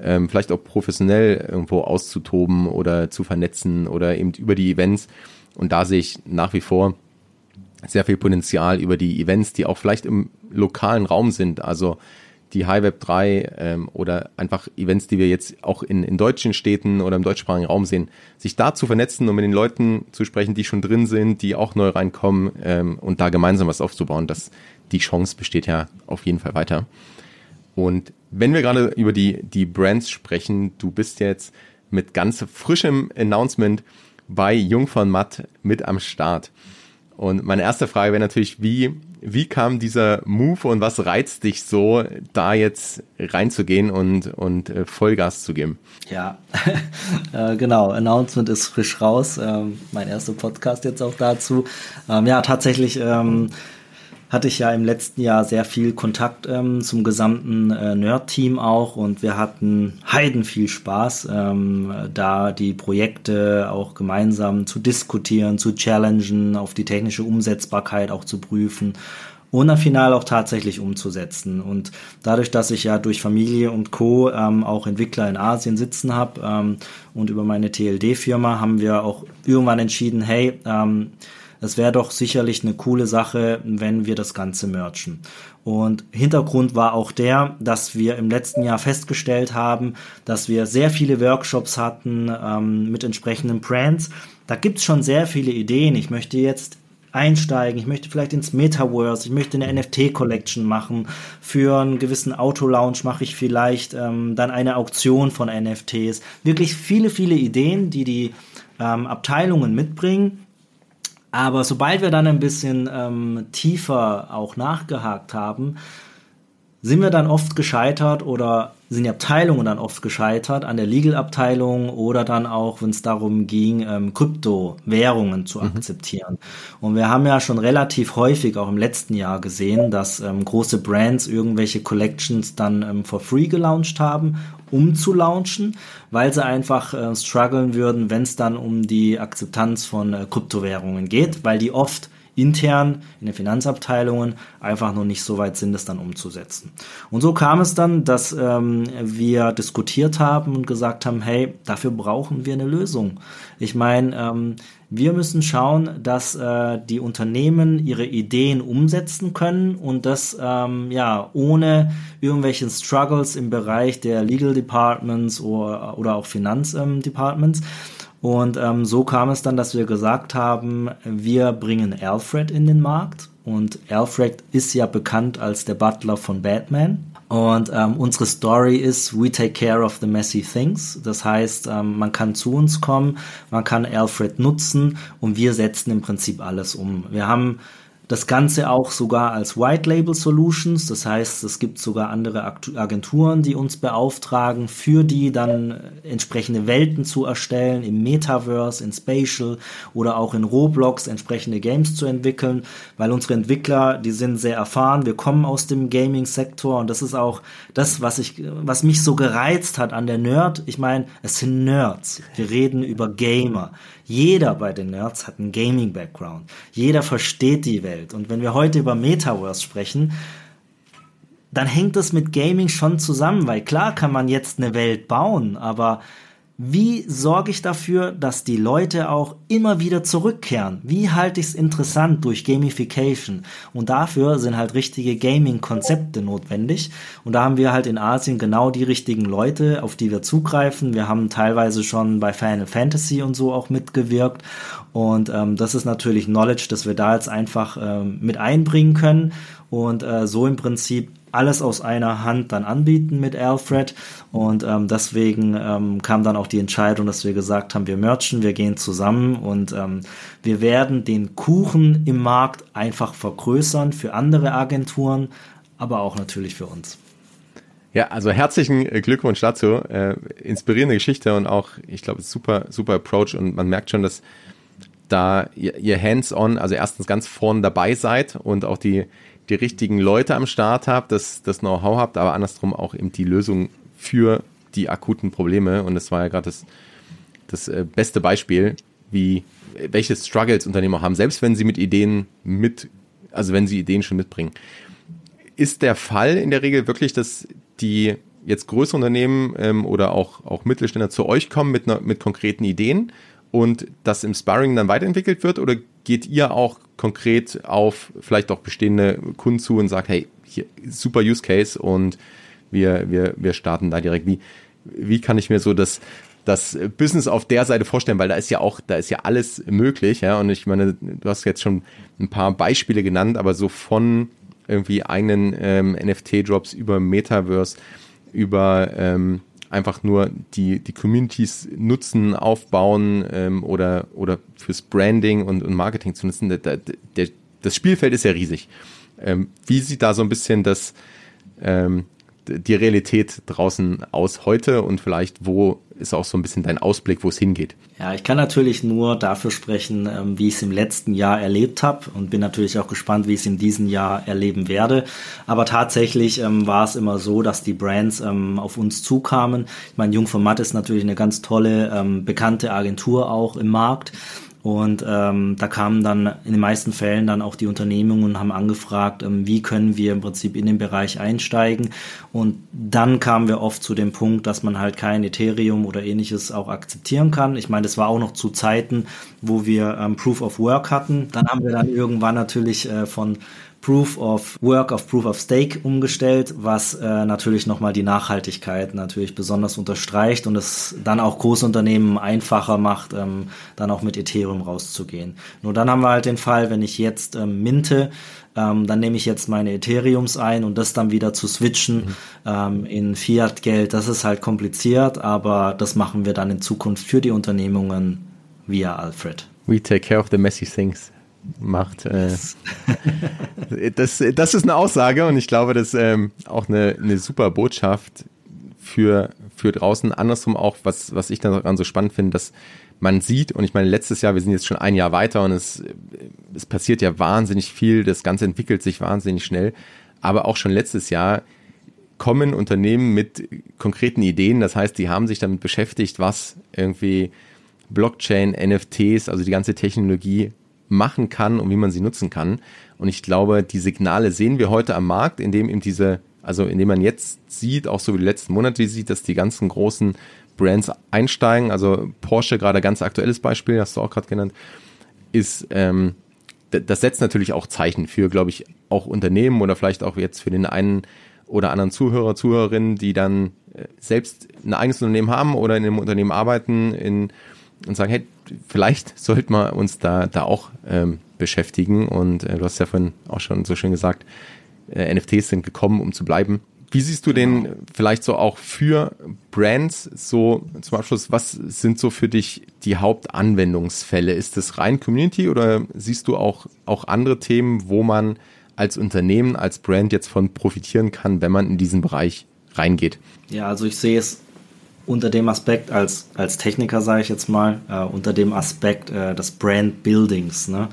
ähm, vielleicht auch professionell irgendwo auszutoben oder zu vernetzen oder eben über die Events. Und da sehe ich nach wie vor sehr viel Potenzial über die Events, die auch vielleicht im lokalen Raum sind. Also die High Web 3 ähm, oder einfach Events, die wir jetzt auch in, in deutschen Städten oder im deutschsprachigen Raum sehen, sich da zu vernetzen und mit den Leuten zu sprechen, die schon drin sind, die auch neu reinkommen ähm, und da gemeinsam was aufzubauen, das, die Chance besteht ja auf jeden Fall weiter. Und wenn wir gerade über die, die Brands sprechen, du bist jetzt mit ganz frischem Announcement bei Jung von Matt mit am Start. Und meine erste Frage wäre natürlich, wie, wie kam dieser Move und was reizt dich so, da jetzt reinzugehen und, und äh, Vollgas zu geben? Ja, äh, genau. Announcement ist frisch raus. Ähm, mein erster Podcast jetzt auch dazu. Ähm, ja, tatsächlich. Ähm, hatte ich ja im letzten Jahr sehr viel Kontakt ähm, zum gesamten äh, Nerd-Team auch und wir hatten heiden viel Spaß, ähm, da die Projekte auch gemeinsam zu diskutieren, zu challengen, auf die technische Umsetzbarkeit auch zu prüfen und dann final auch tatsächlich umzusetzen. Und dadurch, dass ich ja durch Familie und Co. Ähm, auch Entwickler in Asien sitzen habe ähm, und über meine TLD-Firma haben wir auch irgendwann entschieden, hey, ähm, es wäre doch sicherlich eine coole Sache, wenn wir das Ganze merchen. Und Hintergrund war auch der, dass wir im letzten Jahr festgestellt haben, dass wir sehr viele Workshops hatten ähm, mit entsprechenden Brands. Da gibt's schon sehr viele Ideen. Ich möchte jetzt einsteigen, ich möchte vielleicht ins Metaverse, ich möchte eine NFT-Collection machen, für einen gewissen Auto-Lounge mache ich vielleicht ähm, dann eine Auktion von NFTs. Wirklich viele, viele Ideen, die die ähm, Abteilungen mitbringen aber sobald wir dann ein bisschen ähm, tiefer auch nachgehakt haben, sind wir dann oft gescheitert oder sind die Abteilungen dann oft gescheitert an der Legal-Abteilung oder dann auch, wenn es darum ging, ähm, Kryptowährungen zu mhm. akzeptieren. Und wir haben ja schon relativ häufig auch im letzten Jahr gesehen, dass ähm, große Brands irgendwelche Collections dann ähm, for free gelauncht haben um zu launchen, weil sie einfach äh, strugglen würden, wenn es dann um die Akzeptanz von äh, Kryptowährungen geht, weil die oft intern in den Finanzabteilungen einfach noch nicht so weit sind, das dann umzusetzen. Und so kam es dann, dass ähm, wir diskutiert haben und gesagt haben, hey, dafür brauchen wir eine Lösung. Ich meine, ähm, wir müssen schauen, dass äh, die Unternehmen ihre Ideen umsetzen können und das ähm, ja ohne irgendwelchen Struggles im Bereich der Legal Departments oder, oder auch Finanzdepartments. Ähm, und ähm, so kam es dann, dass wir gesagt haben, wir bringen Alfred in den Markt. Und Alfred ist ja bekannt als der Butler von Batman. Und ähm, unsere Story ist, we take care of the messy things. Das heißt, ähm, man kann zu uns kommen, man kann Alfred nutzen und wir setzen im Prinzip alles um. Wir haben das Ganze auch sogar als White Label Solutions. Das heißt, es gibt sogar andere Agenturen, die uns beauftragen, für die dann entsprechende Welten zu erstellen, im Metaverse, in Spatial oder auch in Roblox entsprechende Games zu entwickeln, weil unsere Entwickler, die sind sehr erfahren. Wir kommen aus dem Gaming-Sektor und das ist auch das, was ich, was mich so gereizt hat an der Nerd. Ich meine, es sind Nerds. Wir reden über Gamer. Jeder bei den Nerds hat einen Gaming-Background. Jeder versteht die Welt. Und wenn wir heute über Metaverse sprechen, dann hängt das mit Gaming schon zusammen, weil klar kann man jetzt eine Welt bauen, aber wie sorge ich dafür, dass die Leute auch immer wieder zurückkehren? Wie halte ich es interessant durch Gamification? Und dafür sind halt richtige Gaming-Konzepte notwendig. Und da haben wir halt in Asien genau die richtigen Leute, auf die wir zugreifen. Wir haben teilweise schon bei Final Fantasy und so auch mitgewirkt. Und ähm, das ist natürlich Knowledge, das wir da jetzt einfach ähm, mit einbringen können und äh, so im Prinzip alles aus einer Hand dann anbieten mit Alfred. Und ähm, deswegen ähm, kam dann auch die Entscheidung, dass wir gesagt haben, wir merchen, wir gehen zusammen und ähm, wir werden den Kuchen im Markt einfach vergrößern für andere Agenturen, aber auch natürlich für uns. Ja, also herzlichen äh, Glückwunsch dazu. Äh, inspirierende Geschichte und auch, ich glaube, super, super Approach und man merkt schon, dass da ihr, ihr hands-on, also erstens ganz vorn dabei seid und auch die, die richtigen Leute am Start habt, das, das Know-how habt, aber andersrum auch eben die Lösung für die akuten Probleme. Und das war ja gerade das, das äh, beste Beispiel, wie welche Struggles Unternehmer haben, selbst wenn sie mit Ideen mit, also wenn sie Ideen schon mitbringen. Ist der Fall in der Regel wirklich, dass die jetzt größere Unternehmen ähm, oder auch, auch Mittelständler zu euch kommen mit, einer, mit konkreten Ideen und das im Sparring dann weiterentwickelt wird? Oder geht ihr auch konkret auf vielleicht auch bestehende Kunden zu und sagt, hey, hier, super Use Case und wir, wir, wir starten da direkt. Wie, wie kann ich mir so das, das Business auf der Seite vorstellen, weil da ist ja auch, da ist ja alles möglich, ja. Und ich meine, du hast jetzt schon ein paar Beispiele genannt, aber so von irgendwie eigenen ähm, NFT-Drops über Metaverse, über ähm, einfach nur die, die Communities nutzen, aufbauen ähm, oder, oder fürs Branding und, und Marketing zu nutzen. Der, der, das Spielfeld ist ja riesig. Ähm, wie sieht da so ein bisschen das, ähm, die Realität draußen aus heute und vielleicht wo ist auch so ein bisschen dein Ausblick, wo es hingeht? Ja, ich kann natürlich nur dafür sprechen, ähm, wie ich es im letzten Jahr erlebt habe und bin natürlich auch gespannt, wie ich es in diesem Jahr erleben werde. Aber tatsächlich ähm, war es immer so, dass die Brands ähm, auf uns zukamen. Ich meine, Jungformat ist natürlich eine ganz tolle, ähm, bekannte Agentur auch im Markt. Und ähm, da kamen dann in den meisten Fällen dann auch die Unternehmungen und haben angefragt, ähm, wie können wir im Prinzip in den Bereich einsteigen. Und dann kamen wir oft zu dem Punkt, dass man halt kein Ethereum oder ähnliches auch akzeptieren kann. Ich meine, das war auch noch zu Zeiten, wo wir ähm, Proof of Work hatten. Dann haben wir dann irgendwann natürlich äh, von Proof of Work auf Proof of Stake umgestellt, was äh, natürlich nochmal die Nachhaltigkeit natürlich besonders unterstreicht und es dann auch Großunternehmen einfacher macht, ähm, dann auch mit Ethereum rauszugehen. Nur dann haben wir halt den Fall, wenn ich jetzt ähm, minte, ähm, dann nehme ich jetzt meine Ethereums ein und das dann wieder zu switchen mhm. ähm, in Fiat-Geld, das ist halt kompliziert, aber das machen wir dann in Zukunft für die Unternehmungen via Alfred. We take care of the messy things macht. Äh, das, das ist eine Aussage und ich glaube, das ist ähm, auch eine, eine super Botschaft für, für draußen. Andersrum auch, was, was ich daran so spannend finde, dass man sieht, und ich meine, letztes Jahr, wir sind jetzt schon ein Jahr weiter und es, es passiert ja wahnsinnig viel, das Ganze entwickelt sich wahnsinnig schnell, aber auch schon letztes Jahr kommen Unternehmen mit konkreten Ideen, das heißt, die haben sich damit beschäftigt, was irgendwie Blockchain, NFTs, also die ganze Technologie machen kann und wie man sie nutzen kann. Und ich glaube, die Signale sehen wir heute am Markt, indem eben diese, also indem man jetzt sieht, auch so wie die letzten Monate sieht, dass die ganzen großen Brands einsteigen. Also Porsche, gerade ganz aktuelles Beispiel, hast du auch gerade genannt, ist, ähm, das setzt natürlich auch Zeichen für, glaube ich, auch Unternehmen oder vielleicht auch jetzt für den einen oder anderen Zuhörer, Zuhörerinnen, die dann äh, selbst ein eigenes Unternehmen haben oder in einem Unternehmen arbeiten in, und sagen, hey, vielleicht sollten wir uns da, da auch ähm, beschäftigen. Und äh, du hast ja vorhin auch schon so schön gesagt, äh, NFTs sind gekommen, um zu bleiben. Wie siehst du den genau. vielleicht so auch für Brands so zum Abschluss? Was sind so für dich die Hauptanwendungsfälle? Ist es rein Community oder siehst du auch, auch andere Themen, wo man als Unternehmen, als Brand jetzt von profitieren kann, wenn man in diesen Bereich reingeht? Ja, also ich sehe es unter dem Aspekt als, als Techniker, sage ich jetzt mal, äh, unter dem Aspekt äh, des Brand Buildings. Ne?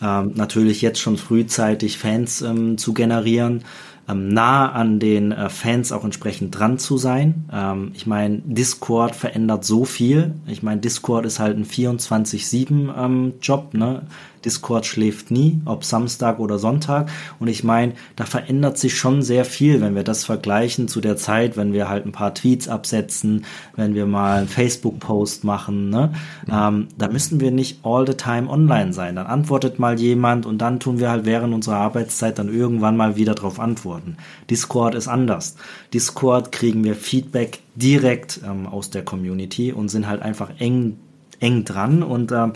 Ähm, natürlich jetzt schon frühzeitig Fans ähm, zu generieren, ähm, nah an den äh, Fans auch entsprechend dran zu sein. Ähm, ich meine, Discord verändert so viel. Ich meine, Discord ist halt ein 24-7 ähm. Ne? Discord schläft nie, ob Samstag oder Sonntag. Und ich meine, da verändert sich schon sehr viel, wenn wir das vergleichen zu der Zeit, wenn wir halt ein paar Tweets absetzen, wenn wir mal einen Facebook-Post machen. Ne? Mhm. Ähm, da müssen wir nicht all the time online sein. Dann antwortet mal jemand und dann tun wir halt während unserer Arbeitszeit dann irgendwann mal wieder darauf antworten. Discord ist anders. Discord kriegen wir Feedback direkt ähm, aus der Community und sind halt einfach eng eng dran und ähm,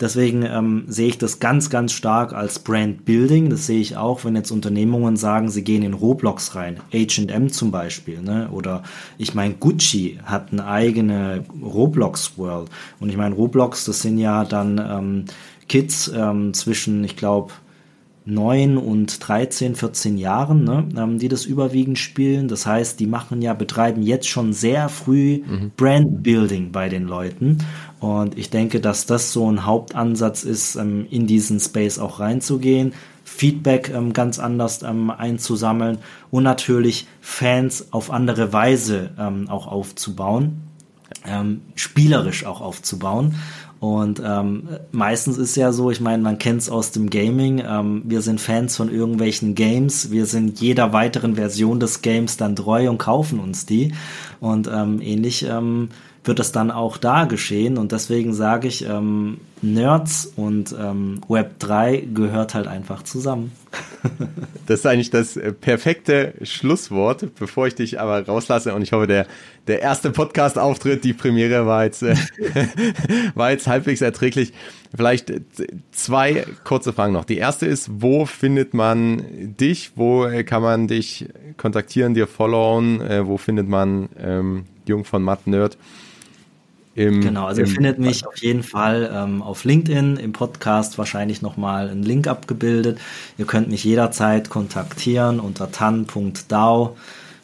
deswegen ähm, sehe ich das ganz, ganz stark als Brand Building. Das sehe ich auch, wenn jetzt Unternehmungen sagen, sie gehen in Roblox rein, H&M zum Beispiel, ne? oder ich meine Gucci hat eine eigene Roblox World und ich meine Roblox, das sind ja dann ähm, Kids ähm, zwischen, ich glaube 9 und 13, 14 Jahren, ne, ähm, die das überwiegend spielen. Das heißt, die machen ja, betreiben jetzt schon sehr früh mhm. Brandbuilding bei den Leuten. Und ich denke, dass das so ein Hauptansatz ist, ähm, in diesen Space auch reinzugehen, Feedback ähm, ganz anders ähm, einzusammeln und natürlich Fans auf andere Weise ähm, auch aufzubauen, ähm, spielerisch auch aufzubauen. Und ähm, meistens ist ja so, ich meine, man kennt es aus dem Gaming, ähm, wir sind Fans von irgendwelchen Games, wir sind jeder weiteren Version des Games dann treu und kaufen uns die. Und ähm, ähnlich ähm, wird das dann auch da geschehen. Und deswegen sage ich, ähm, Nerds und ähm, Web 3 gehört halt einfach zusammen. das ist eigentlich das äh, perfekte Schlusswort, bevor ich dich aber rauslasse. Und ich hoffe, der, der erste Podcast-Auftritt, die Premiere war jetzt, äh, war jetzt halbwegs erträglich. Vielleicht äh, zwei kurze Fragen noch. Die erste ist, wo findet man dich? Wo kann man dich kontaktieren, dir followen? Wo findet man ähm, Jung von Matt Nerd? Im, genau, also ihr findet mich auf jeden Fall ähm, auf LinkedIn, im Podcast wahrscheinlich nochmal ein Link abgebildet. Ihr könnt mich jederzeit kontaktieren unter tan.dao.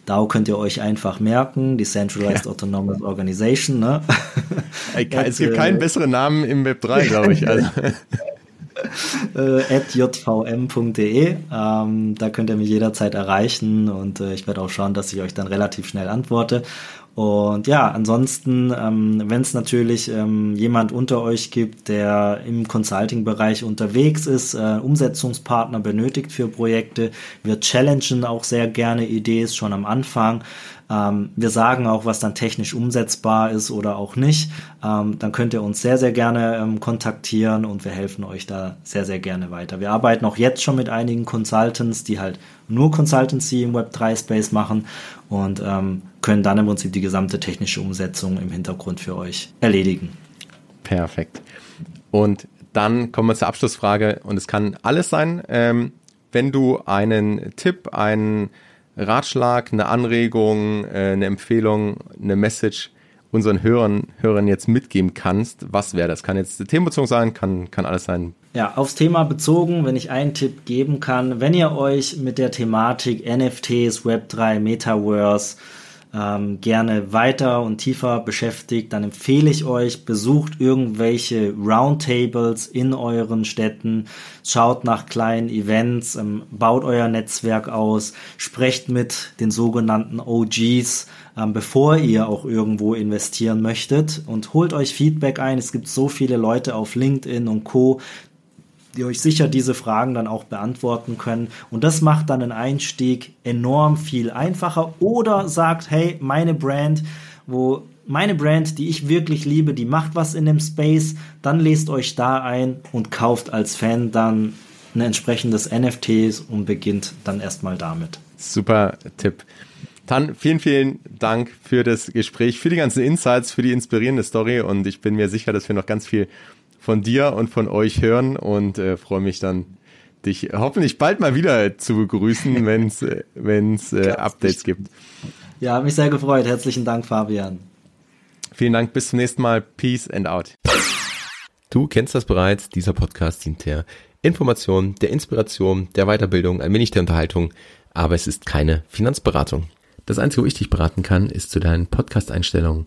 DAO könnt ihr euch einfach merken, Decentralized ja. Autonomous Organization. Ne? es gibt keinen äh, besseren Namen im Web 3, glaube ich. Also. äh, jvm.de. Ähm, da könnt ihr mich jederzeit erreichen und äh, ich werde auch schauen, dass ich euch dann relativ schnell antworte. Und ja, ansonsten, ähm, wenn es natürlich ähm, jemand unter euch gibt, der im Consulting-Bereich unterwegs ist, äh, Umsetzungspartner benötigt für Projekte, wir challengen auch sehr gerne Ideen schon am Anfang. Ähm, wir sagen auch, was dann technisch umsetzbar ist oder auch nicht. Ähm, dann könnt ihr uns sehr, sehr gerne ähm, kontaktieren und wir helfen euch da sehr, sehr gerne weiter. Wir arbeiten auch jetzt schon mit einigen Consultants, die halt nur Consultancy im Web3-Space machen und ähm, können dann im Prinzip die gesamte technische Umsetzung im Hintergrund für euch erledigen. Perfekt. Und dann kommen wir zur Abschlussfrage und es kann alles sein. Ähm, wenn du einen Tipp, einen Ratschlag, eine Anregung, äh, eine Empfehlung, eine Message unseren Hörern, Hörern jetzt mitgeben kannst, was wäre das? Kann jetzt themenbezogen sein, kann, kann alles sein. Ja, aufs Thema bezogen, wenn ich einen Tipp geben kann, wenn ihr euch mit der Thematik NFTs, Web3, Metaverse, ähm, gerne weiter und tiefer beschäftigt, dann empfehle ich euch, besucht irgendwelche Roundtables in euren Städten, schaut nach kleinen Events, ähm, baut euer Netzwerk aus, sprecht mit den sogenannten OGs, ähm, bevor ihr auch irgendwo investieren möchtet und holt euch Feedback ein. Es gibt so viele Leute auf LinkedIn und Co, die euch sicher diese Fragen dann auch beantworten können. Und das macht dann den Einstieg enorm viel einfacher. Oder sagt, hey, meine Brand, wo meine Brand, die ich wirklich liebe, die macht was in dem Space, dann lest euch da ein und kauft als Fan dann ein entsprechendes NFTs und beginnt dann erstmal damit. Super Tipp. Tan, vielen, vielen Dank für das Gespräch, für die ganzen Insights, für die inspirierende Story und ich bin mir sicher, dass wir noch ganz viel von dir und von euch hören und äh, freue mich dann, dich hoffentlich bald mal wieder zu begrüßen, wenn es äh, wenn's, äh, Updates gibt. Ja, mich sehr gefreut. Herzlichen Dank, Fabian. Vielen Dank, bis zum nächsten Mal. Peace and out. Du kennst das bereits, dieser Podcast dient der Information, der Inspiration, der Weiterbildung, ein wenig der Unterhaltung, aber es ist keine Finanzberatung. Das Einzige, wo ich dich beraten kann, ist zu deinen Podcast-Einstellungen.